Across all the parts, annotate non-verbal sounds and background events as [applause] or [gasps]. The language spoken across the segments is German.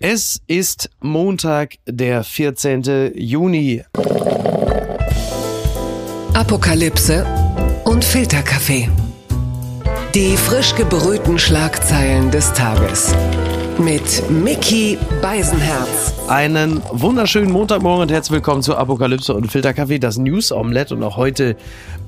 Es ist Montag, der 14. Juni. Apokalypse und Filterkaffee. Die frisch gebrühten Schlagzeilen des Tages. Mit Mickey Beisenherz. Einen wunderschönen Montagmorgen und herzlich willkommen zu Apokalypse und Filterkaffee, das News Omelette. Und auch heute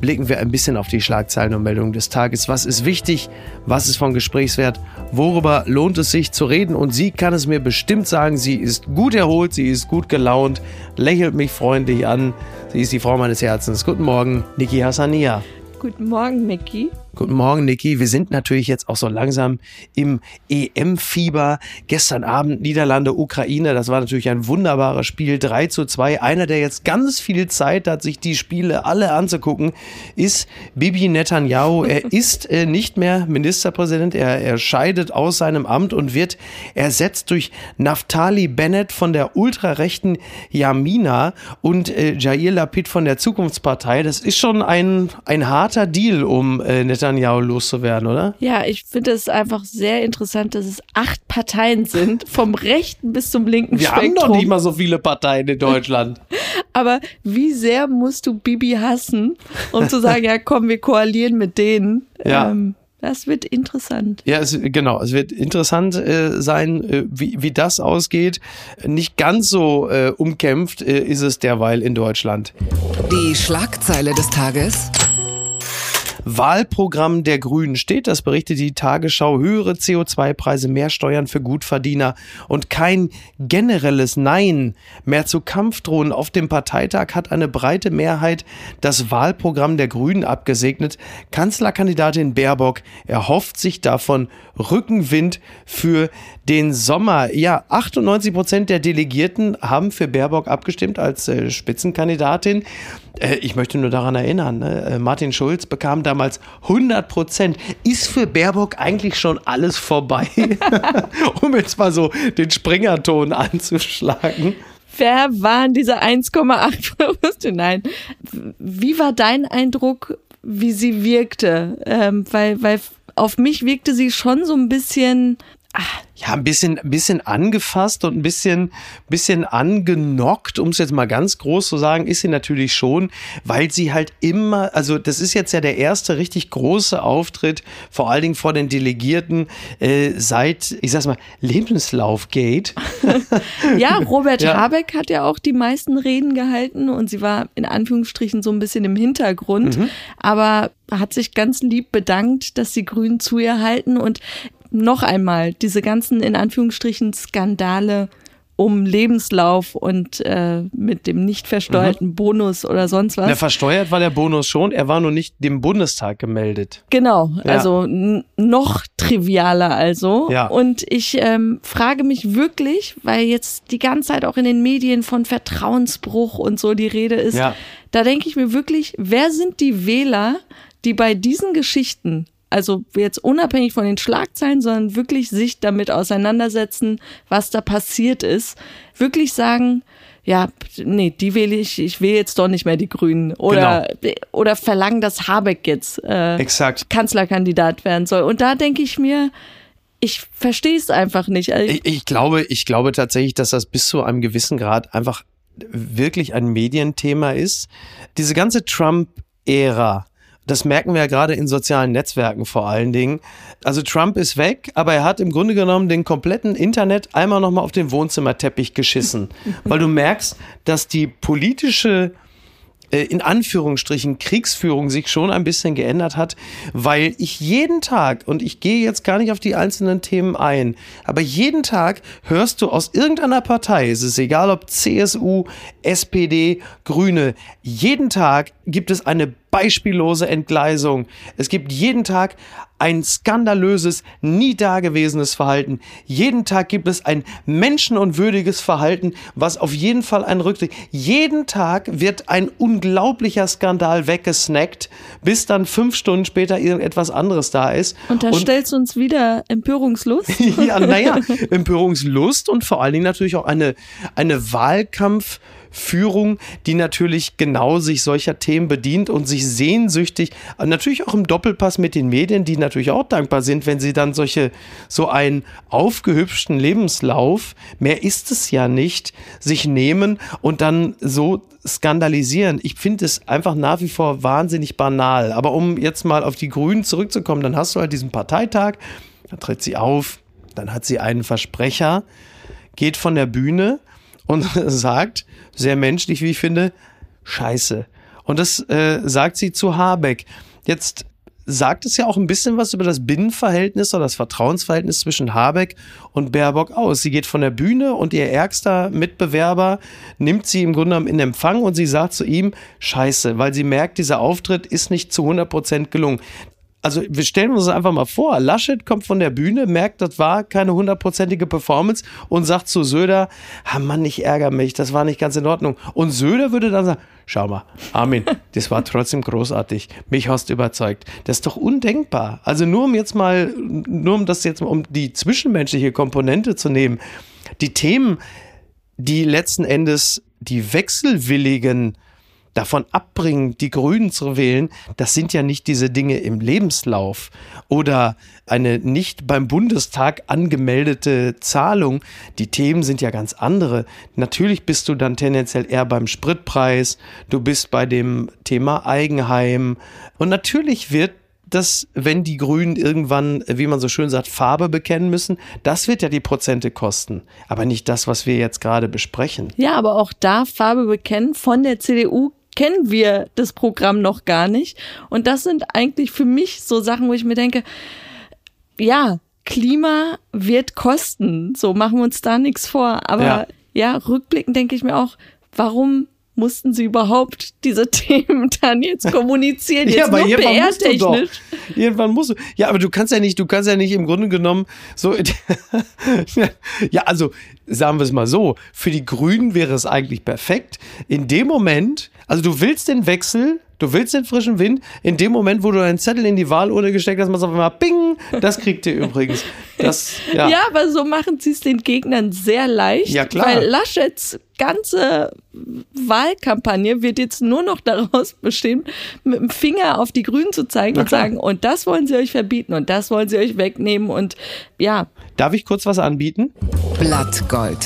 blicken wir ein bisschen auf die Schlagzeilen und Meldungen des Tages. Was ist wichtig? Was ist von Gesprächswert? Worüber lohnt es sich zu reden? Und sie kann es mir bestimmt sagen. Sie ist gut erholt, sie ist gut gelaunt, lächelt mich freundlich an. Sie ist die Frau meines Herzens. Guten Morgen, Niki Hassania. Guten Morgen, Mickey. Guten Morgen, Niki. Wir sind natürlich jetzt auch so langsam im EM-Fieber. Gestern Abend Niederlande, Ukraine. Das war natürlich ein wunderbares Spiel. 3 zu 2. Einer, der jetzt ganz viel Zeit hat, sich die Spiele alle anzugucken, ist Bibi Netanyahu. Er [laughs] ist äh, nicht mehr Ministerpräsident. Er, er scheidet aus seinem Amt und wird ersetzt durch Naftali Bennett von der ultrarechten Yamina und äh, Jair Lapid von der Zukunftspartei. Das ist schon ein, ein harter Deal, um äh, Netanyahu Netanyahu loszuwerden, oder? Ja, ich finde es einfach sehr interessant, dass es acht Parteien sind, [laughs] vom rechten bis zum linken Wir Spektrum. haben doch nicht mal so viele Parteien in Deutschland. [laughs] Aber wie sehr musst du Bibi hassen, um zu sagen, [laughs] ja komm, wir koalieren mit denen. Ja. Ähm, das wird interessant. Ja, es, genau. Es wird interessant äh, sein, äh, wie, wie das ausgeht. Nicht ganz so äh, umkämpft äh, ist es derweil in Deutschland. Die Schlagzeile des Tages. Wahlprogramm der Grünen steht, das berichtet die Tagesschau, höhere CO2-Preise, mehr Steuern für Gutverdiener und kein generelles Nein mehr zu Kampfdrohnen. Auf dem Parteitag hat eine breite Mehrheit das Wahlprogramm der Grünen abgesegnet. Kanzlerkandidatin Baerbock erhofft sich davon Rückenwind für den Sommer. Ja, 98 Prozent der Delegierten haben für Baerbock abgestimmt als äh, Spitzenkandidatin. Äh, ich möchte nur daran erinnern, ne? Äh, Martin Schulz bekam damals 100 Prozent. Ist für Baerbock eigentlich schon alles vorbei? [laughs] um jetzt mal so den Springerton anzuschlagen. Wer waren diese 1,8? Nein. Wie war dein Eindruck, wie sie wirkte? Ähm, weil, weil auf mich wirkte sie schon so ein bisschen Ach, ja, ein bisschen, ein bisschen angefasst und ein bisschen, bisschen angenockt, um es jetzt mal ganz groß zu sagen, ist sie natürlich schon, weil sie halt immer, also das ist jetzt ja der erste richtig große Auftritt, vor allen Dingen vor den Delegierten äh, seit, ich sag's mal, Lebenslaufgate. [laughs] ja, Robert [laughs] ja. Habeck hat ja auch die meisten Reden gehalten und sie war in Anführungsstrichen so ein bisschen im Hintergrund, mhm. aber hat sich ganz lieb bedankt, dass die Grünen zu ihr halten und noch einmal diese ganzen in Anführungsstrichen Skandale um Lebenslauf und äh, mit dem nicht versteuerten mhm. Bonus oder sonst was. Na, versteuert war der Bonus schon, er war nur nicht dem Bundestag gemeldet. Genau, ja. also noch trivialer also. Ja. Und ich ähm, frage mich wirklich, weil jetzt die ganze Zeit auch in den Medien von Vertrauensbruch und so die Rede ist, ja. da denke ich mir wirklich, wer sind die Wähler, die bei diesen Geschichten also jetzt unabhängig von den Schlagzeilen, sondern wirklich sich damit auseinandersetzen, was da passiert ist, wirklich sagen, ja, nee, die wähle ich, ich will jetzt doch nicht mehr die Grünen. Oder, genau. oder verlangen, dass Habeck jetzt äh, Exakt. Kanzlerkandidat werden soll. Und da denke ich mir, ich verstehe es einfach nicht. Also ich, ich, glaube, ich glaube tatsächlich, dass das bis zu einem gewissen Grad einfach wirklich ein Medienthema ist. Diese ganze Trump-Ära, das merken wir ja gerade in sozialen Netzwerken vor allen Dingen. Also Trump ist weg, aber er hat im Grunde genommen den kompletten Internet einmal nochmal auf den Wohnzimmerteppich geschissen. [laughs] Weil du merkst, dass die politische äh, in Anführungsstrichen Kriegsführung sich schon ein bisschen geändert hat, weil ich jeden Tag, und ich gehe jetzt gar nicht auf die einzelnen Themen ein, aber jeden Tag hörst du aus irgendeiner Partei, es ist egal ob CSU, SPD, Grüne, jeden Tag gibt es eine beispiellose Entgleisung. Es gibt jeden Tag ein skandalöses, nie dagewesenes Verhalten. Jeden Tag gibt es ein menschenunwürdiges Verhalten, was auf jeden Fall ein Rücktritt. Jeden Tag wird ein unglaublicher Skandal weggesnackt, bis dann fünf Stunden später irgendetwas anderes da ist. Und da stellst du uns wieder Empörungslust? [laughs] ja, naja, [laughs] Empörungslust und vor allen Dingen natürlich auch eine, eine Wahlkampf- Führung, die natürlich genau sich solcher Themen bedient und sich sehnsüchtig, natürlich auch im Doppelpass mit den Medien, die natürlich auch dankbar sind, wenn sie dann solche, so einen aufgehübschten Lebenslauf, mehr ist es ja nicht, sich nehmen und dann so skandalisieren. Ich finde es einfach nach wie vor wahnsinnig banal. Aber um jetzt mal auf die Grünen zurückzukommen, dann hast du halt diesen Parteitag, da tritt sie auf, dann hat sie einen Versprecher, geht von der Bühne und [laughs] sagt, sehr menschlich, wie ich finde, Scheiße. Und das äh, sagt sie zu Habeck. Jetzt sagt es ja auch ein bisschen was über das Binnenverhältnis oder das Vertrauensverhältnis zwischen Habeck und Baerbock aus. Sie geht von der Bühne und ihr ärgster Mitbewerber nimmt sie im Grunde genommen in Empfang und sie sagt zu ihm, scheiße, weil sie merkt, dieser Auftritt ist nicht zu 100 Prozent gelungen also wir stellen uns das einfach mal vor, Laschet kommt von der Bühne, merkt, das war keine hundertprozentige Performance und sagt zu Söder, ah Mann, ich ärgere mich, das war nicht ganz in Ordnung. Und Söder würde dann sagen, schau mal, Armin, das war trotzdem großartig, mich hast überzeugt. Das ist doch undenkbar. Also nur um jetzt mal, nur um das jetzt, um die zwischenmenschliche Komponente zu nehmen, die Themen, die letzten Endes die wechselwilligen davon abbringen, die Grünen zu wählen, das sind ja nicht diese Dinge im Lebenslauf oder eine nicht beim Bundestag angemeldete Zahlung. Die Themen sind ja ganz andere. Natürlich bist du dann tendenziell eher beim Spritpreis, du bist bei dem Thema Eigenheim und natürlich wird das, wenn die Grünen irgendwann, wie man so schön sagt, Farbe bekennen müssen, das wird ja die Prozente kosten. Aber nicht das, was wir jetzt gerade besprechen. Ja, aber auch da Farbe bekennen von der CDU kennen wir das Programm noch gar nicht. Und das sind eigentlich für mich so Sachen, wo ich mir denke, ja, Klima wird kosten. So machen wir uns da nichts vor. Aber ja, ja rückblickend denke ich mir auch, warum mussten sie überhaupt diese [laughs] Themen dann jetzt kommunizieren? Jetzt ja, aber nur PR-technisch. Irgendwann musst du. Ja, aber du kannst ja nicht, du kannst ja nicht im Grunde genommen so. [laughs] ja, also sagen wir es mal so, für die Grünen wäre es eigentlich perfekt. In dem Moment, also du willst den Wechsel Du willst den frischen Wind. In dem Moment, wo du deinen Zettel in die Wahlurne gesteckt hast, machst du auf einmal Bing. Das kriegt ihr übrigens. Das, ja. ja, aber so machen sie es den Gegnern sehr leicht. Ja, klar. Weil Laschets ganze Wahlkampagne wird jetzt nur noch daraus bestehen, mit dem Finger auf die Grünen zu zeigen und sagen, und das wollen sie euch verbieten und das wollen sie euch wegnehmen und ja. Darf ich kurz was anbieten? Blattgold.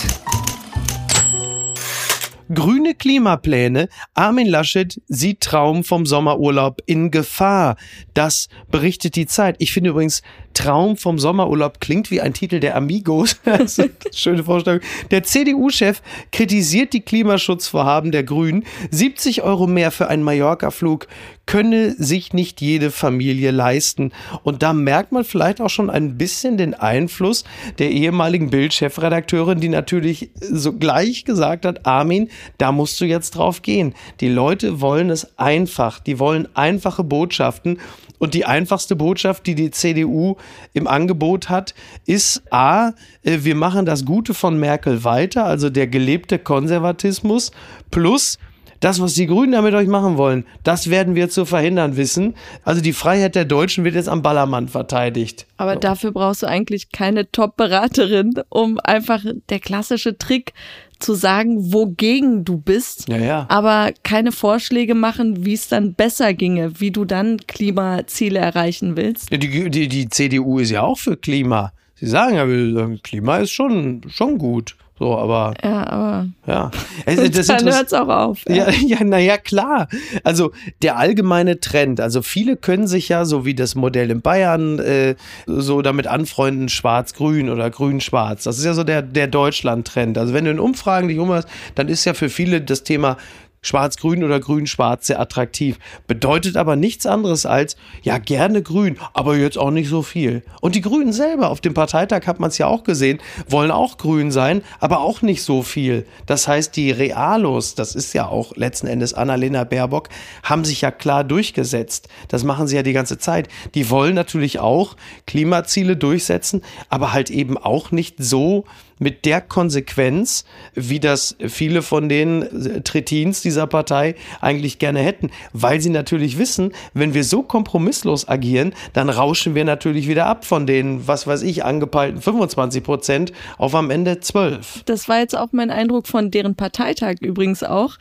Grüne Klimapläne. Armin Laschet sieht Traum vom Sommerurlaub in Gefahr. Das berichtet die Zeit. Ich finde übrigens, Traum vom Sommerurlaub klingt wie ein Titel der Amigos. [laughs] schöne Vorstellung. Der CDU-Chef kritisiert die Klimaschutzvorhaben der Grünen. 70 Euro mehr für einen Mallorca-Flug könne sich nicht jede Familie leisten. Und da merkt man vielleicht auch schon ein bisschen den Einfluss der ehemaligen Bild-Chefredakteurin, die natürlich sogleich gesagt hat, Armin, da musst du jetzt drauf gehen. Die Leute wollen es einfach. Die wollen einfache Botschaften. Und die einfachste Botschaft, die die CDU im Angebot hat, ist A, äh, wir machen das Gute von Merkel weiter, also der gelebte Konservatismus, plus das, was die Grünen damit euch machen wollen, das werden wir zu verhindern wissen. Also die Freiheit der Deutschen wird jetzt am Ballermann verteidigt. Aber so. dafür brauchst du eigentlich keine Top-Beraterin, um einfach der klassische Trick zu sagen, wogegen du bist, ja, ja. aber keine Vorschläge machen, wie es dann besser ginge, wie du dann Klimaziele erreichen willst. Ja, die, die, die CDU ist ja auch für Klima. Sie sagen ja, Klima ist schon, schon gut. So, aber. Ja, aber. Ja. [laughs] Also, das dann hört es auch auf. Ja, ja, [laughs] naja, klar. Also der allgemeine Trend, also viele können sich ja, so wie das Modell in Bayern, äh, so damit anfreunden, schwarz-grün oder grün-schwarz. Das ist ja so der, der Deutschland-Trend. Also wenn du in Umfragen dich umhörst, dann ist ja für viele das Thema Schwarz-Grün oder Grün-Schwarz sehr attraktiv. Bedeutet aber nichts anderes als, ja, gerne grün, aber jetzt auch nicht so viel. Und die Grünen selber, auf dem Parteitag hat man es ja auch gesehen, wollen auch grün sein, aber auch nicht so viel. Das heißt, die Realos, das ist ja auch letzten Endes Annalena Baerbock, haben sich ja klar durchgesetzt. Das machen sie ja die ganze Zeit. Die wollen natürlich auch Klimaziele durchsetzen, aber halt eben auch nicht so, mit der Konsequenz, wie das viele von den Tretins dieser Partei eigentlich gerne hätten, weil sie natürlich wissen, wenn wir so kompromisslos agieren, dann rauschen wir natürlich wieder ab von den, was weiß ich, angepeilten 25 Prozent auf am Ende 12. Das war jetzt auch mein Eindruck von deren Parteitag übrigens auch,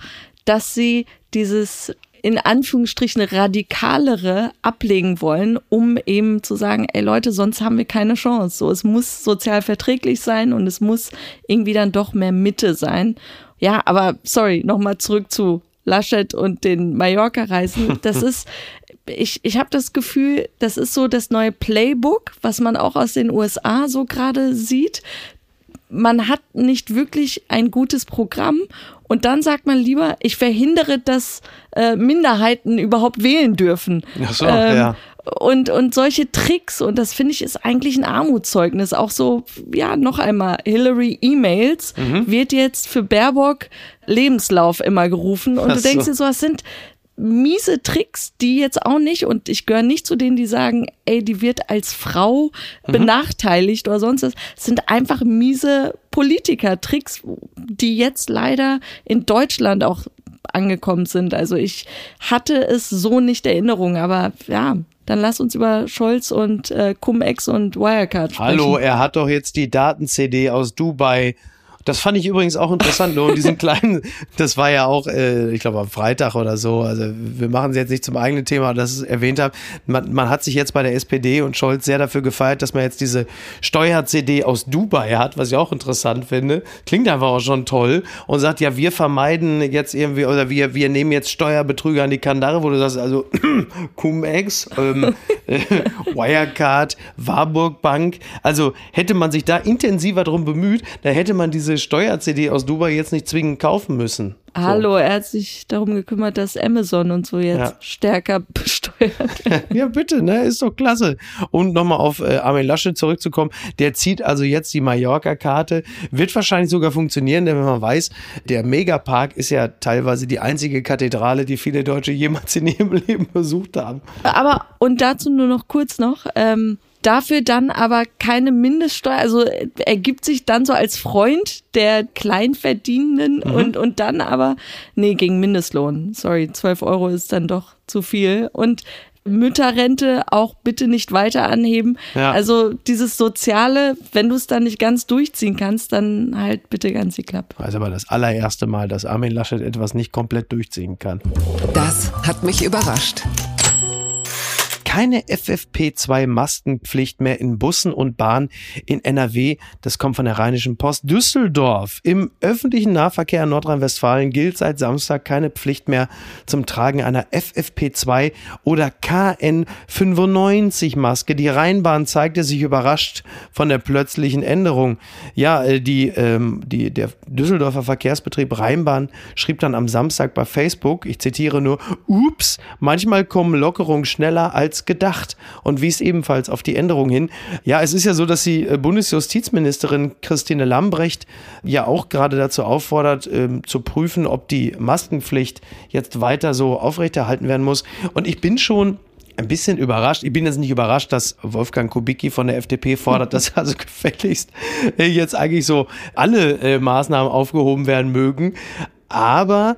dass sie dieses in Anführungsstrichen radikalere ablegen wollen, um eben zu sagen, ey Leute, sonst haben wir keine Chance. So, es muss sozial verträglich sein und es muss irgendwie dann doch mehr Mitte sein. Ja, aber sorry, nochmal zurück zu Laschet und den Mallorca-Reisen. [laughs] Das ist, ich, ich habe das Gefühl, das ist so das neue Playbook, was man auch aus den USA so gerade sieht. Man hat nicht wirklich ein gutes Programm und dann sagt man lieber, ich verhindere, dass äh, Minderheiten überhaupt wählen dürfen. Ach so, ähm, ja. Und, und solche Tricks, und das finde ich ist eigentlich ein Armutszeugnis. Auch so, ja, noch einmal, Hillary E-Mails mhm. wird jetzt für Baerbock Lebenslauf immer gerufen. Und Ach du denkst so. dir so, was sind miese Tricks, die jetzt auch nicht, und ich gehöre nicht zu denen, die sagen, ey, die wird als Frau mhm. benachteiligt oder sonst was, sind einfach miese Politiker-Tricks, die jetzt leider in Deutschland auch angekommen sind. Also ich hatte es so nicht Erinnerung, aber ja, dann lass uns über Scholz und äh, Cum-Ex und Wirecard sprechen. Hallo, er hat doch jetzt die Daten-CD aus Dubai das fand ich übrigens auch interessant, nur diesen [laughs] kleinen, das war ja auch, äh, ich glaube am Freitag oder so, also wir machen es jetzt nicht zum eigenen Thema, das ich erwähnt habe, man, man hat sich jetzt bei der SPD und Scholz sehr dafür gefeiert, dass man jetzt diese Steuer-CD aus Dubai hat, was ich auch interessant finde, klingt einfach auch schon toll und sagt, ja, wir vermeiden jetzt irgendwie, oder wir, wir nehmen jetzt Steuerbetrüger an die Kandare, wo du sagst, also [clears throat] Cum-Ex, ähm, äh, [laughs] Wirecard, Warburg Bank, also hätte man sich da intensiver drum bemüht, da hätte man diese diese Steuer-CD aus Dubai jetzt nicht zwingend kaufen müssen. Hallo, er hat sich darum gekümmert, dass Amazon und so jetzt ja. stärker [laughs] besteuert werden. ja, bitte, ne? Ist doch klasse. Und nochmal auf äh, Armin Laschet zurückzukommen. Der zieht also jetzt die Mallorca-Karte. Wird wahrscheinlich sogar funktionieren, denn wenn man weiß, der Megapark ist ja teilweise die einzige Kathedrale, die viele Deutsche jemals in ihrem [laughs] Leben besucht haben. Aber, und dazu nur noch kurz noch, ähm, dafür dann aber keine Mindeststeuer, also ergibt sich dann so als Freund der Kleinverdienenden mhm. und, und dann aber, nee, gegen Mindestlohn. Sorry, 12 Euro ist dann doch zu viel. Und Mütterrente auch bitte nicht weiter anheben. Ja. Also dieses Soziale, wenn du es dann nicht ganz durchziehen kannst, dann halt bitte ganz die Klappe. Also aber das allererste Mal, dass Armin Laschet etwas nicht komplett durchziehen kann. Das hat mich überrascht keine FFP2-Maskenpflicht mehr in Bussen und Bahnen in NRW. Das kommt von der Rheinischen Post. Düsseldorf. Im öffentlichen Nahverkehr in Nordrhein-Westfalen gilt seit Samstag keine Pflicht mehr zum Tragen einer FFP2 oder KN95-Maske. Die Rheinbahn zeigte sich überrascht von der plötzlichen Änderung. Ja, äh, die, ähm, die, der Düsseldorfer Verkehrsbetrieb Rheinbahn schrieb dann am Samstag bei Facebook, ich zitiere nur, ups, manchmal kommen Lockerungen schneller als gedacht und wies ebenfalls auf die Änderung hin. Ja, es ist ja so, dass die äh, Bundesjustizministerin Christine Lambrecht ja auch gerade dazu auffordert, ähm, zu prüfen, ob die Maskenpflicht jetzt weiter so aufrechterhalten werden muss. Und ich bin schon ein bisschen überrascht. Ich bin jetzt nicht überrascht, dass Wolfgang Kubicki von der FDP fordert, dass [laughs] also gefälligst äh, jetzt eigentlich so alle äh, Maßnahmen aufgehoben werden mögen. Aber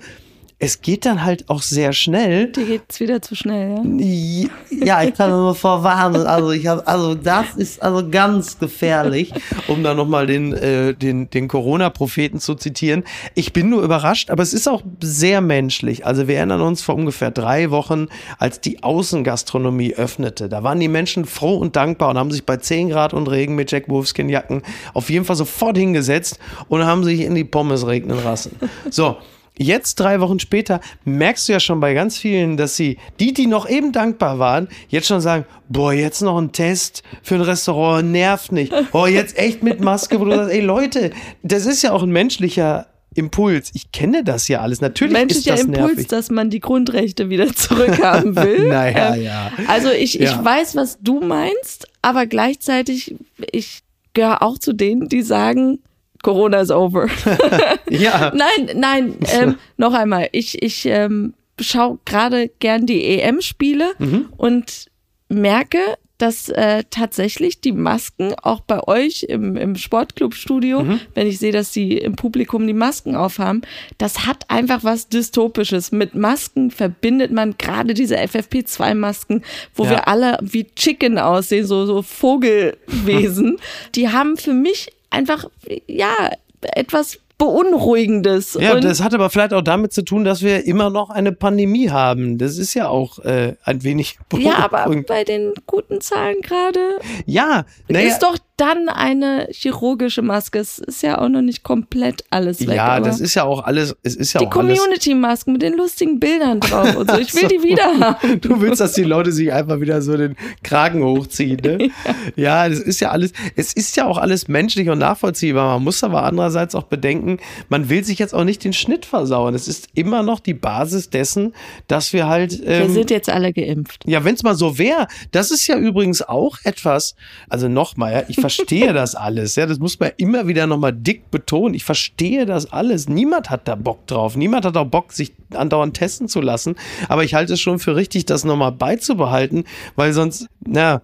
es geht dann halt auch sehr schnell. Dir geht's wieder zu schnell, ja? Ja, ich kann nur vorwarnen. Also ich habe, also das ist also ganz gefährlich, um da nochmal den, äh, den, den Corona-Propheten zu zitieren. Ich bin nur überrascht, aber es ist auch sehr menschlich. Also wir erinnern uns vor ungefähr drei Wochen, als die Außengastronomie öffnete. Da waren die Menschen froh und dankbar und haben sich bei 10 Grad und Regen mit Jack Wolfskin Jacken auf jeden Fall sofort hingesetzt und haben sich in die Pommes regnen lassen. So. Jetzt, drei Wochen später, merkst du ja schon bei ganz vielen, dass sie, die, die noch eben dankbar waren, jetzt schon sagen, boah, jetzt noch ein Test für ein Restaurant, nervt nicht. Boah, jetzt echt mit Maske, wo du sagst, ey Leute, das ist ja auch ein menschlicher Impuls. Ich kenne das ja alles. Natürlich Menschlicher ist das Impuls, nervig. dass man die Grundrechte wieder zurückhaben will. [laughs] naja, ähm, ja. Also ich, ich ja. weiß, was du meinst, aber gleichzeitig, ich gehöre auch zu denen, die sagen, Corona is over. [laughs] ja. Nein, nein, ähm, [laughs] noch einmal. Ich, ich ähm, schaue gerade gern die EM-Spiele mhm. und merke, dass äh, tatsächlich die Masken auch bei euch im, im Sportclub-Studio, mhm. wenn ich sehe, dass sie im Publikum die Masken aufhaben, das hat einfach was Dystopisches. Mit Masken verbindet man gerade diese FFP2-Masken, wo ja. wir alle wie Chicken aussehen, so, so Vogelwesen. [laughs] die haben für mich einfach, ja, etwas Beunruhigendes. Ja, und das hat aber vielleicht auch damit zu tun, dass wir immer noch eine Pandemie haben. Das ist ja auch äh, ein wenig ja, aber beunruhigend. bei den guten Zahlen gerade Ja, naja, ist doch dann eine chirurgische Maske. Es ist ja auch noch nicht komplett alles weg. ja, das ist ja auch alles, es ist ja die auch. Community-Masken mit den lustigen Bildern drauf und so. Ich will die [laughs] wieder haben. Du willst, dass die Leute sich einfach wieder so den Kragen hochziehen, ne? [laughs] Ja, das ist ja alles, es ist ja auch alles menschlich und nachvollziehbar. Man muss aber andererseits auch bedenken, man will sich jetzt auch nicht den Schnitt versauen. Es ist immer noch die Basis dessen, dass wir halt. Wir Ähm, sind jetzt alle geimpft. ja, wenn es mal so wäre, das ist ja übrigens auch etwas, also nochmal, ja, ich verstehe das alles, ja, das muss man immer wieder nochmal dick betonen. Ich verstehe das alles. Niemand hat da Bock drauf. Niemand hat auch Bock, sich andauernd testen zu lassen. Aber ich halte es schon für richtig, das nochmal beizubehalten, weil sonst, na,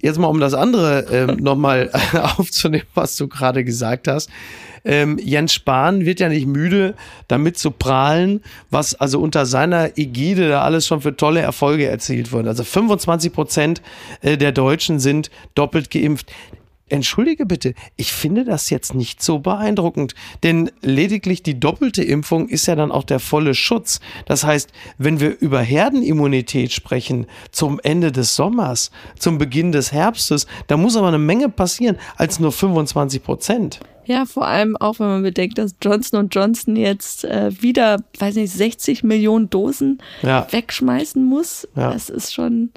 jetzt mal um das andere ähm, [laughs] nochmal [laughs] aufzunehmen, was du gerade gesagt hast. Ähm, Jens Spahn wird ja nicht müde, damit zu prahlen, was also unter seiner Ägide da alles schon für tolle Erfolge erzielt wurde. Also 25 Prozent äh, der Deutschen sind doppelt geimpft. Entschuldige bitte, ich finde das jetzt nicht so beeindruckend, denn lediglich die doppelte Impfung ist ja dann auch der volle Schutz. Das heißt, wenn wir über Herdenimmunität sprechen zum Ende des Sommers, zum Beginn des Herbstes, da muss aber eine Menge passieren als nur 25 Prozent. Ja, vor allem auch, wenn man bedenkt, dass Johnson Johnson jetzt äh, wieder, weiß nicht, 60 Millionen Dosen Ja. wegschmeißen muss. Ja. Das ist schon,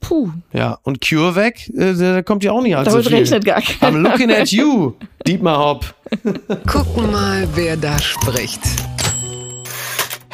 puh, Ja, und CureVac, äh, der kommt ja auch nicht allzu damit viel. rechnet gar keiner. I'm looking at you, Dietmar Hopp. Gucken mal, wer da spricht.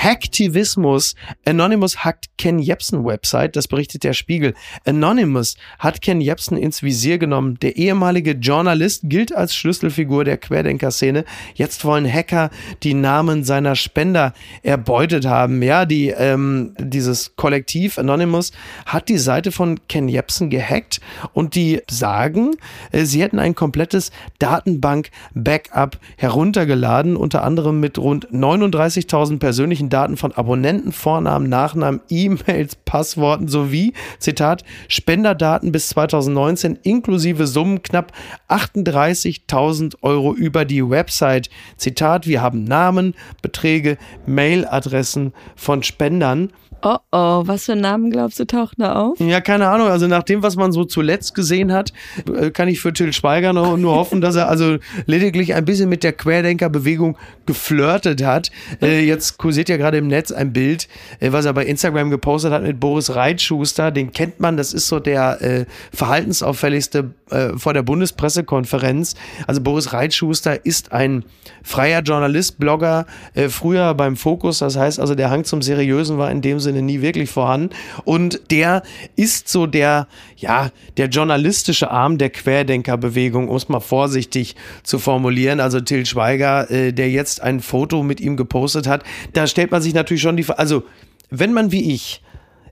Hacktivismus. Anonymous hackt Ken Jebsen Website, das berichtet der Spiegel. Anonymous hat Ken Jebsen ins Visier genommen. Der ehemalige Journalist gilt als Schlüsselfigur der Querdenker-Szene. Jetzt wollen Hacker die Namen seiner Spender erbeutet haben. Ja, die, ähm, dieses Kollektiv Anonymous hat die Seite von Ken Jebsen gehackt und die sagen, äh, sie hätten ein komplettes Datenbank-Backup heruntergeladen, unter anderem mit rund 39.000 persönlichen Daten von Abonnenten, Vornamen, Nachnamen, E-Mails, Passworten sowie, Zitat, Spenderdaten bis 2019 inklusive Summen knapp 38.000 Euro über die Website. Zitat, wir haben Namen, Beträge, Mailadressen von Spendern. Oh oh, was für Namen glaubst du tauchen da auf? Ja, keine Ahnung. Also nach dem, was man so zuletzt gesehen hat, äh, kann ich für Till Schweiger nur, nur hoffen, dass er also lediglich ein bisschen mit der Querdenkerbewegung geflirtet hat. Äh, jetzt kursiert ja gerade im Netz ein Bild, äh, was er bei Instagram gepostet hat mit Boris Reitschuster. Den kennt man. Das ist so der äh, verhaltensauffälligste äh, vor der Bundespressekonferenz. Also Boris Reitschuster ist ein freier Journalist, Blogger, äh, früher beim Fokus. Das heißt also, der Hang zum Seriösen war in dem Sinne nie wirklich vorhanden. Und der ist so der, ja, der journalistische Arm der Querdenkerbewegung, um es mal vorsichtig zu formulieren. Also Till Schweiger, äh, der jetzt ein Foto mit ihm gepostet hat, da stellt man sich natürlich schon die Frage, also wenn man wie ich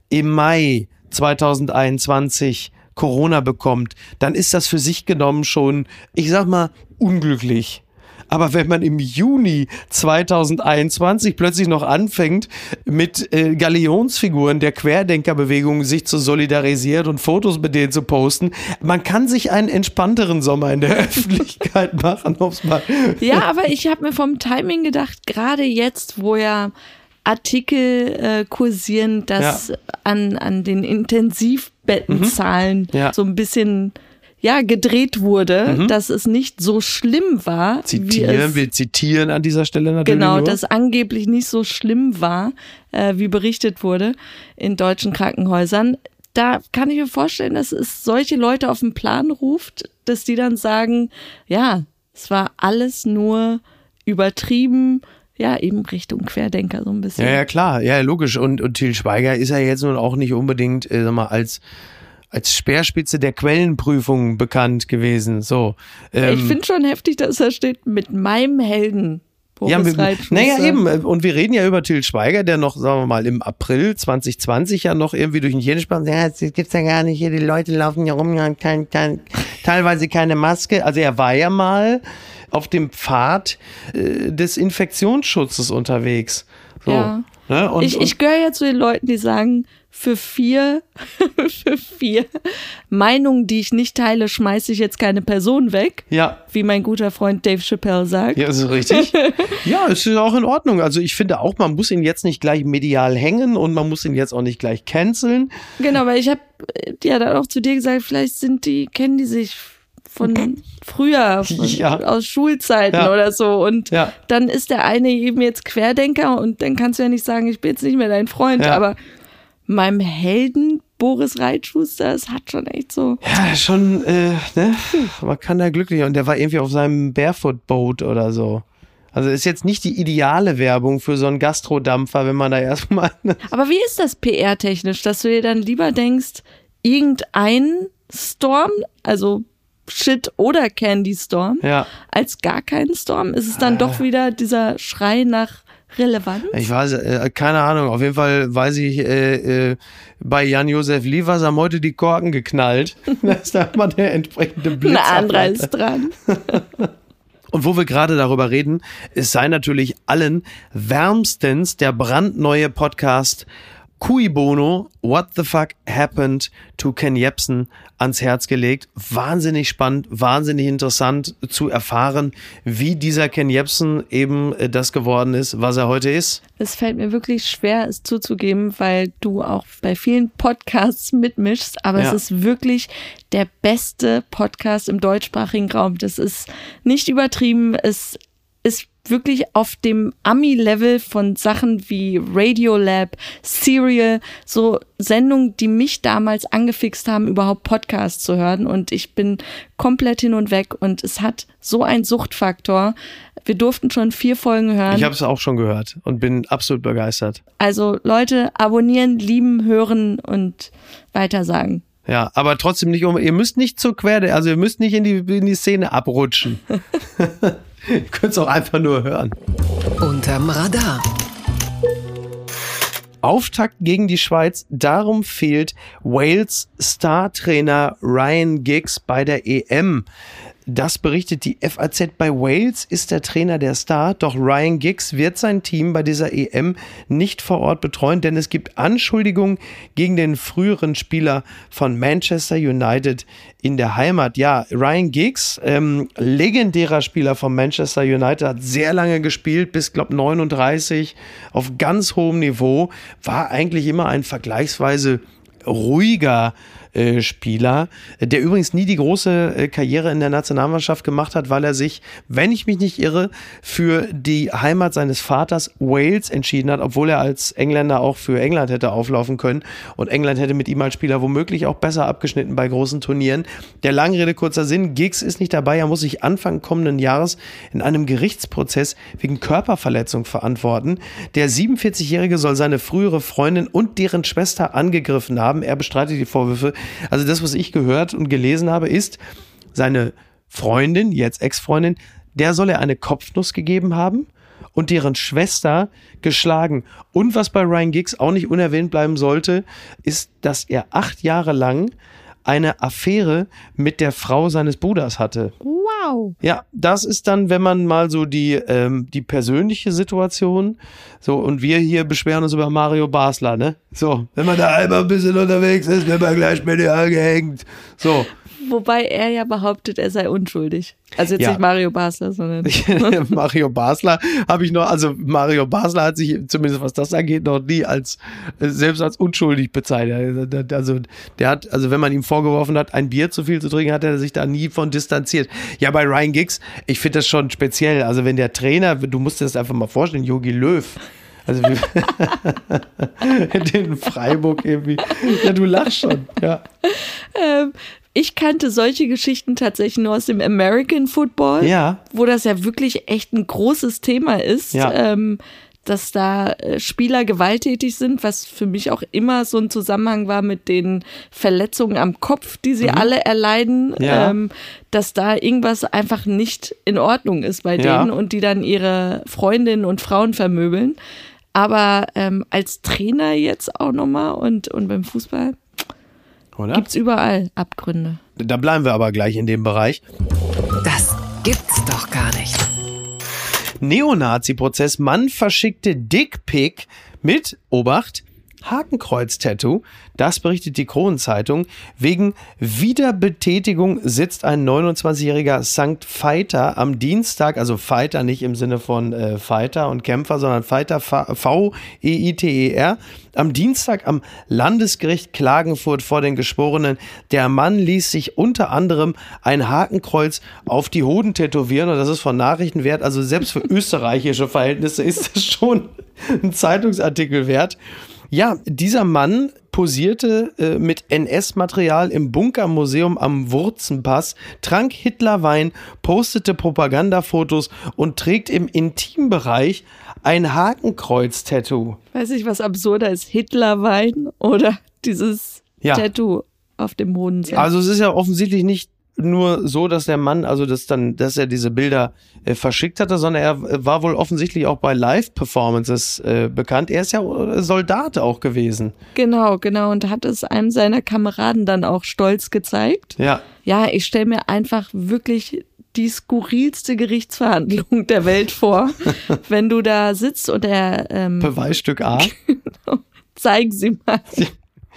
im Mai 2021 Corona bekommt, dann ist das für sich genommen schon, ich sag mal, unglücklich. Aber wenn man im Juni 2021 plötzlich noch anfängt, mit äh, Galionsfiguren der Querdenkerbewegung sich zu solidarisieren und Fotos mit denen zu posten, man kann sich einen entspannteren Sommer in der [laughs] Öffentlichkeit machen, ob's mal. [laughs] Ja, aber ich habe mir vom Timing gedacht, gerade jetzt, wo ja Artikel äh, kursieren, dass an, an den Intensivbettenzahlen Mhm. Ja. so ein bisschen ja, gedreht wurde, dass es nicht so schlimm war, Zitieren, es wir zitieren an dieser Stelle natürlich. Genau, nur. das angeblich nicht so schlimm war, äh, wie berichtet wurde in deutschen Krankenhäusern. Da kann ich mir vorstellen, dass es solche Leute auf den Plan ruft, dass die dann sagen, ja, es war alles nur übertrieben, ja, eben Richtung Querdenker so ein bisschen. Ja, ja, klar, ja, logisch. Und, und Til Schweiger ist ja jetzt nun auch nicht unbedingt, äh, sag mal, als, als Speerspitze der Quellenprüfung bekannt gewesen. So. Ähm, ich finde schon heftig, dass da steht, mit meinem Helden. Boris ja, Reitschuster. naja, eben. äh, Und wir reden ja über Til Schweiger, der noch, sagen wir mal, im April 2020 ja noch irgendwie durch den Jenischbahn, ja, das gibt's ja gar nicht hier, die Leute laufen hier rum, ja, kein, kein, teilweise keine Maske. Also er war ja mal auf dem Pfad äh, des Infektionsschutzes unterwegs. So. Ja. Ne? Und, ich ich gehöre ja zu den Leuten, die sagen, für vier, [laughs] für vier Meinungen, die ich nicht teile, schmeiße ich jetzt keine Person weg. Ja. Wie mein guter Freund Dave Chappelle sagt. Ja, ist richtig. [laughs] ja, es ist auch in Ordnung. Also ich finde auch, man muss ihn jetzt nicht gleich medial hängen und man muss ihn jetzt auch nicht gleich canceln. Genau, weil ich habe ja dann auch zu dir gesagt, vielleicht sind die, kennen die sich von früher, von, [laughs] Ja. aus Schulzeiten Ja. oder so. Und Ja. dann ist der eine eben jetzt Querdenker und dann kannst du ja nicht sagen, ich bin jetzt nicht mehr dein Freund. Aber meinem Helden Boris Reitschuster, es hat schon echt so. Ja, schon, äh, ne? Man kann da glücklich. Und der war irgendwie auf seinem Barefoot-Boat oder so. Also ist jetzt nicht die ideale Werbung für so einen Gastrodampfer, wenn man da erstmal. [laughs] Aber wie ist das PR-technisch, dass du dir dann lieber denkst, irgendein Storm, also Shit oder Candy Storm, Ja. als gar keinen Storm? Ist es dann doch wieder dieser Schrei nach Relevanz? Ich weiß, äh, keine Ahnung. Auf jeden Fall weiß ich, äh, äh, bei Jan-Josef Liefers haben heute die Korken geknallt. [laughs] da ist da mal der entsprechende Blitz. Ein anderer ist dran. [laughs] Und wo wir gerade darüber reden, es sei natürlich allen wärmstens der brandneue Podcast Cui Bono, What the Fuck Happened to Ken Jebsen ans Herz gelegt. Wahnsinnig spannend, wahnsinnig interessant zu erfahren, wie dieser Ken Jebsen eben äh, das geworden ist, was er heute ist. Es fällt mir wirklich schwer, es zuzugeben, weil du auch bei vielen Podcasts mitmischst, aber Ja. es ist wirklich der beste Podcast im deutschsprachigen Raum. Das ist nicht übertrieben. Es ist wirklich auf dem Ami-Level von Sachen wie Radiolab, Serial, so Sendungen, die mich damals angefixt haben, überhaupt Podcasts zu hören. Und ich bin komplett hin und weg. Und es hat so einen Suchtfaktor. Wir durften schon vier Folgen hören. Ich habe es auch schon gehört und bin absolut begeistert. Also Leute, abonnieren, lieben, hören und weitersagen. Ja, aber trotzdem nicht um. Ihr müsst nicht zur Querde, also ihr müsst nicht in die, in die Szene abrutschen. [laughs] [laughs] ihr könnt es auch einfach nur hören. Unterm Radar. Auftakt gegen die Schweiz. Darum fehlt Wales Startrainer Ryan Giggs bei der EM. Das berichtet die FAZ. Bei Wales ist der Trainer der Star, doch Ryan Giggs wird sein Team bei dieser EM nicht vor Ort betreuen, denn es gibt Anschuldigungen gegen den früheren Spieler von Manchester United in der Heimat. Ja, Ryan Giggs, ähm, legendärer Spieler von Manchester United, hat sehr lange gespielt, bis, glaube 39, auf ganz hohem Niveau, war eigentlich immer ein vergleichsweise ruhiger Spieler, der übrigens nie die große äh, Karriere in der Nationalmannschaft gemacht hat, weil er sich, wenn ich mich nicht irre, für die Heimat seines Vaters Wales entschieden hat, obwohl er als Engländer auch für England hätte auflaufen können und England hätte mit ihm als Spieler womöglich auch besser abgeschnitten bei großen Turnieren. Der Langrede kurzer Sinn, Giggs ist nicht dabei, er muss sich Anfang kommenden Jahres in einem Gerichtsprozess wegen Körperverletzung verantworten. Der 47-Jährige soll seine frühere Freundin und deren Schwester angegriffen haben. Er bestreitet die Vorwürfe. Also das, was ich gehört und gelesen habe, ist, seine Freundin, jetzt Ex-Freundin, der soll er eine Kopfnuss gegeben haben und deren Schwester geschlagen. Und was bei Ryan Giggs auch nicht unerwähnt bleiben sollte, ist, dass er acht Jahre lang eine Affäre mit der Frau seines Bruders hatte. Wow. Ja, das ist dann, wenn man mal so die, ähm, die persönliche Situation, so, und wir hier beschweren uns über Mario Basler, ne? So, wenn man da einmal ein bisschen unterwegs ist, wird man gleich medial gehängt. So. [laughs] Wobei er ja behauptet, er sei unschuldig. Also jetzt Ja. nicht Mario Basler, sondern. [laughs] [laughs] Mario Basler habe ich noch, also Mario Basler hat sich zumindest was das angeht noch nie als selbst als unschuldig bezeichnet. Also der hat, also wenn man ihm vorgeworfen hat, ein Bier zu viel zu trinken, hat er sich da nie von distanziert. Ja, bei Ryan Giggs, ich finde das schon speziell. Also wenn der Trainer, du musst dir das einfach mal vorstellen, Yogi Löw. Also in Freiburg irgendwie. Ja, du lachst schon. Ja. Ähm, ich kannte solche Geschichten tatsächlich nur aus dem American Football, Ja. wo das ja wirklich echt ein großes Thema ist, Ja. ähm, dass da äh, Spieler gewalttätig sind, was für mich auch immer so ein Zusammenhang war mit den Verletzungen am Kopf, die sie alle erleiden, Mhm. Ja. ähm, dass da irgendwas einfach nicht in Ordnung ist bei denen und die dann ihre Freundinnen und Frauen vermöbeln. Aber ähm, als Trainer jetzt auch nochmal und, und beim Fußball Oder? gibt's überall Abgründe. Da bleiben wir aber gleich in dem Bereich. Das gibt's doch gar nicht. Neonazi-Prozess. Mann verschickte Dickpick mit, Obacht, Hakenkreuz-Tattoo. Das berichtet die Kronenzeitung. Wegen Wiederbetätigung sitzt ein 29-jähriger St. Fighter am Dienstag, also Fighter nicht im Sinne von äh, Fighter und Kämpfer, sondern Fighter V-E-I-T-E-R. Am Dienstag am Landesgericht Klagenfurt vor den Geschworenen. Der Mann ließ sich unter anderem ein Hakenkreuz auf die Hoden tätowieren und das ist von Nachrichten wert. Also selbst für [laughs] österreichische Verhältnisse ist das schon ein Zeitungsartikel wert. Ja, dieser Mann posierte äh, mit NS-Material im Bunkermuseum am Wurzenpass, trank Hitlerwein, postete Propagandafotos und trägt im Intimbereich ein Hakenkreuz-Tattoo. Weiß ich, was absurder ist, Hitlerwein oder dieses ja. Tattoo auf dem Hodensack? Also es ist ja offensichtlich nicht nur so, dass der Mann, also das dann, dass er diese Bilder äh, verschickt hatte, sondern er war wohl offensichtlich auch bei Live-Performances äh, bekannt. Er ist ja Soldat auch gewesen. Genau, genau. Und hat es einem seiner Kameraden dann auch stolz gezeigt. Ja. Ja, ich stelle mir einfach wirklich die skurrilste Gerichtsverhandlung der Welt vor, [laughs] wenn du da sitzt und der ähm, Beweisstück A. [laughs] Genau. Zeig sie mal.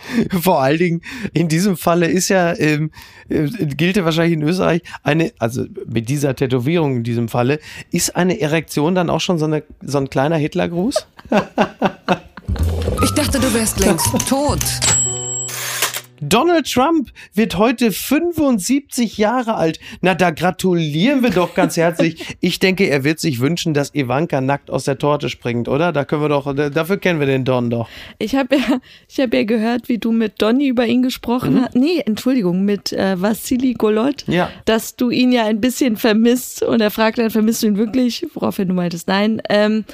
[laughs] Vor allen Dingen in diesem Falle ist ja, ähm, äh, gilt ja wahrscheinlich in Österreich eine, also mit dieser Tätowierung in diesem Falle, ist eine Erektion dann auch schon so, eine, so ein kleiner Hitlergruß? ich dachte, du wärst längst [laughs] tot. Donald Trump wird heute 75 Jahre alt. Na, da gratulieren wir doch ganz herzlich. [laughs] Ich denke, er wird sich wünschen, dass Ivanka nackt aus der Torte springt, oder? Da können wir doch, dafür kennen wir den Don doch. Ich habe ja, ich habe ja gehört, wie du mit Donny über ihn gesprochen mhm. hast. Nee, Entschuldigung, mit äh, Vassili Golot. Ja. Dass du ihn ja ein bisschen vermisst. Und er fragt dann, vermisst du ihn wirklich? Woraufhin du meintest, nein. Ähm,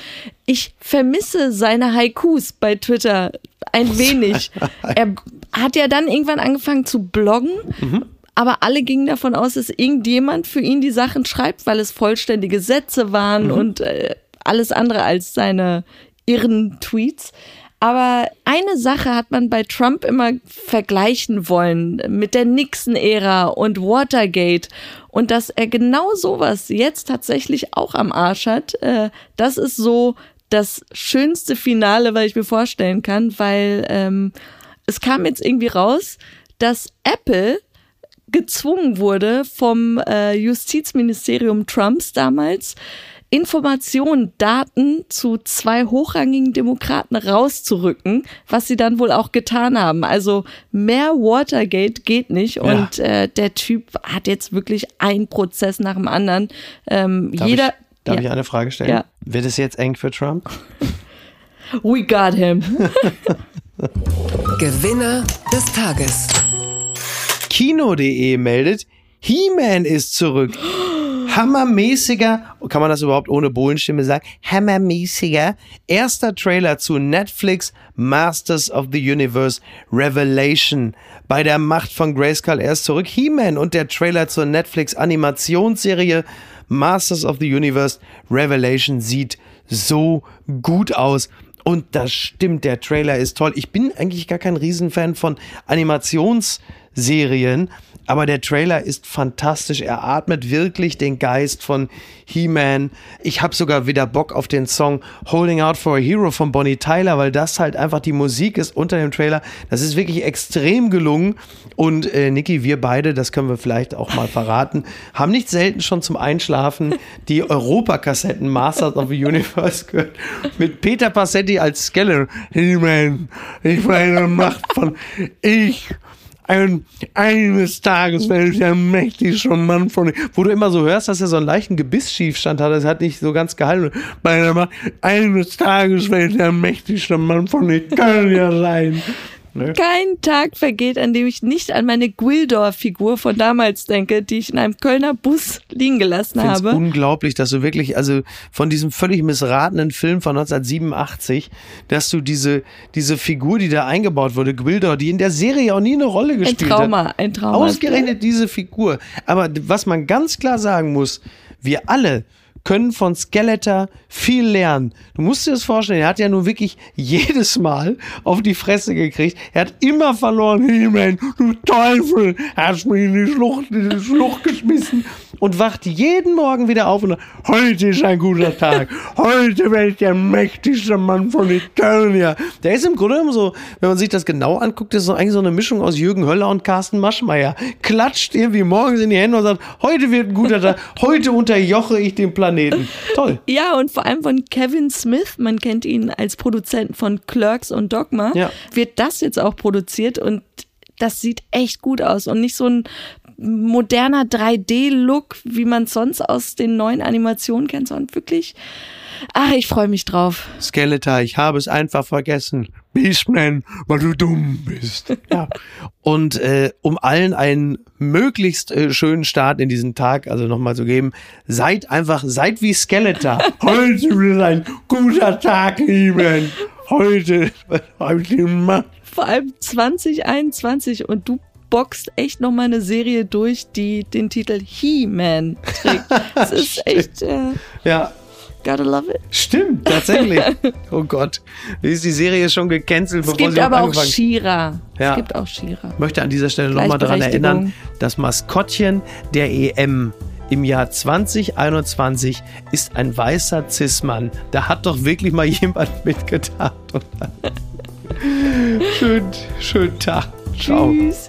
ich vermisse seine Haikus bei Twitter ein wenig. [laughs] er hat ja dann irgendwann angefangen zu bloggen. Mhm. Aber alle gingen davon aus, dass irgendjemand für ihn die Sachen schreibt, weil es vollständige Sätze waren mhm. und äh, alles andere als seine irren Tweets. Aber eine Sache hat man bei Trump immer vergleichen wollen mit der Nixon-Ära und Watergate. Und dass er genau sowas jetzt tatsächlich auch am Arsch hat, äh, das ist so das schönste Finale, was ich mir vorstellen kann, weil ähm, es kam jetzt irgendwie raus, dass Apple gezwungen wurde vom äh, Justizministerium Trumps damals, Informationen, Daten zu zwei hochrangigen Demokraten rauszurücken, was sie dann wohl auch getan haben. Also mehr Watergate geht nicht und ja. äh, der Typ hat jetzt wirklich einen Prozess nach dem anderen. Ähm, jeder, darf ja. ich eine Frage stellen? Ja. Wird es jetzt eng für Trump? [laughs] We got him. [laughs] Gewinner des Tages. Kino.de meldet, He-Man ist zurück. [gasps] Hammermäßiger, kann man das überhaupt ohne Bohlenstimme sagen? Hammermäßiger erster Trailer zu Netflix Masters of the Universe Revelation. Bei der Macht von Grayskull er ist zurück. He-Man und der Trailer zur Netflix Animationsserie Masters of the Universe Revelation sieht so gut aus. Und das stimmt, der Trailer ist toll. Ich bin eigentlich gar kein Riesenfan von Animationsserien, aber der Trailer ist fantastisch. Er atmet wirklich den Geist von He-Man. Ich habe sogar wieder Bock auf den Song Holding Out for a Hero von Bonnie Tyler, weil das halt einfach die Musik ist unter dem Trailer. Das ist wirklich extrem gelungen. Und äh, Niki, wir beide, das können wir vielleicht auch mal verraten, haben nicht selten schon zum Einschlafen [laughs] die Europakassetten Masters of the Universe gehört. Mit Peter Passetti als Skeller. He-Man, ich meine Macht von ich ein, eines Tages werde ich ein mächtiger Mann von, wo du immer so hörst, dass er so einen leichten Gebissschiefstand hat, das hat nicht so ganz gehalten. Bei der eines Tages werde ich ein mächtiger Mann von, ich kann ja sein. Ne? Kein Tag vergeht, an dem ich nicht an meine Gwildor-Figur von damals denke, die ich in einem Kölner Bus liegen gelassen ich habe. unglaublich, dass du wirklich, also von diesem völlig missratenen Film von 1987, dass du diese, diese Figur, die da eingebaut wurde, Gwildor, die in der Serie auch nie eine Rolle gespielt hat. Ein Trauma, hat. ein Trauma. Ausgerechnet diese Figur. Aber was man ganz klar sagen muss, wir alle können von Skeletor viel lernen. Du musst dir das vorstellen, er hat ja nun wirklich jedes Mal auf die Fresse gekriegt. Er hat immer verloren. He-Man, du Teufel, hast mich in die Schlucht, in die Schlucht geschmissen. Und wacht jeden Morgen wieder auf und sagt, heute ist ein guter Tag. [laughs] Heute werde ich der mächtigste Mann von Eternia. Der ist im Grunde genommen so, wenn man sich das genau anguckt, ist so eigentlich so eine Mischung aus Jürgen Höller und Carsten Maschmeyer. Klatscht irgendwie morgens in die Hände und sagt, heute wird ein guter Tag. [laughs] Heute unterjoche ich den Planeten. Toll. Ja, und vor allem von Kevin Smith, man kennt ihn als Produzent von Clerks und Dogma, Ja. wird das jetzt auch produziert und das sieht echt gut aus und nicht so ein moderner 3D-Look, wie man es sonst aus den neuen Animationen kennt, sondern wirklich, ach, ich freue mich drauf. Skeletor, ich habe es einfach vergessen. Beastman, weil du dumm bist. [laughs] Ja. Und äh, um allen einen möglichst äh, schönen Start in diesen Tag, also nochmal zu geben, seid einfach, seid wie Skeletor. [laughs] Heute wird ein guter Tag, Lieben. Heute, heute mal. Vor allem 2021 und du boxt echt noch mal eine Serie durch, die den Titel He-Man trägt. Das [laughs] ist echt, äh, Ja, gotta love it. stimmt, tatsächlich. [laughs] Oh Gott, wie ist die Serie schon gecancelt, Es bevor gibt sie aber auch Shira. Ja. Es gibt auch Shira. Ich möchte an dieser Stelle nochmal daran erinnern, das Maskottchen der EM im Jahr 2021 ist ein weißer Cis-Mann. Da hat doch wirklich mal jemand [laughs] mitgedacht. oder? Schön, schönen Tag. Ciao. Tschüss.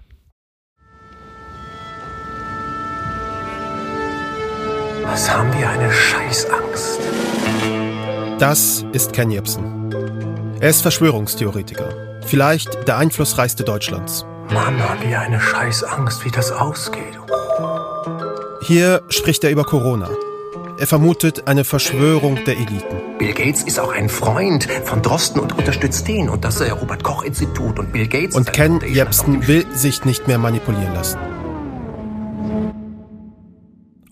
Was haben wir eine Scheißangst? Das ist Ken Jebsen. Er ist Verschwörungstheoretiker. Vielleicht der einflussreichste Deutschlands. Mann, haben wir eine Scheißangst, wie das ausgeht. Hier spricht er über Corona. Er vermutet eine Verschwörung der Eliten. Bill Gates ist auch ein Freund von Drosten und unterstützt den und das äh, Robert Koch Institut und Bill Gates Und Ken Jebsen will sich nicht mehr manipulieren lassen.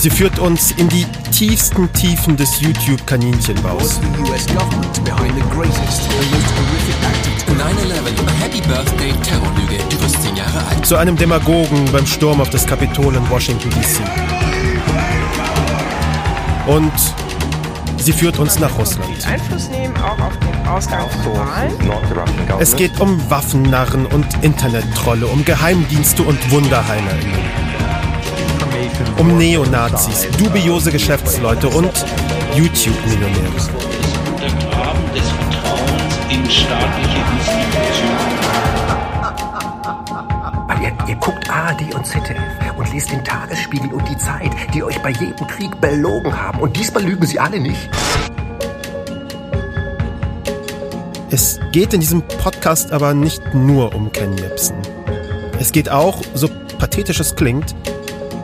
Sie führt uns in die tiefsten Tiefen des YouTube-Kaninchenbaus. 9-11, Happy Birthday, Terrorlüge. Du wirst 10 Jahre alt. Zu einem Demagogen beim Sturm auf das Kapitol in Washington, D.C. Und sie führt uns nach Russland. Einfluss nehmen auch auf den Ausgang von Wahlen. Es geht um Waffennarren und Internettrolle, um Geheimdienste und WunderheilerInnen. Um Neonazis, dubiose Geschäftsleute und YouTube-Millionäre. Untergraben des Vertrauens in staatliche Institutionen. Weil ihr, ihr guckt ARD und ZDF und lest den Tagesspiegel und die Zeit, die euch bei jedem Krieg belogen haben. Und diesmal lügen sie alle nicht. Es geht in diesem Podcast aber nicht nur um Ken Jebsen. Es geht auch, so pathetisch es klingt,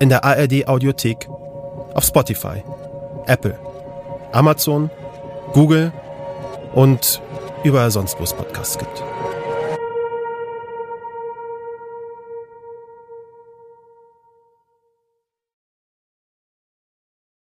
In der ARD Audiothek, auf Spotify, Apple, Amazon, Google und überall sonst, wo es Podcasts gibt.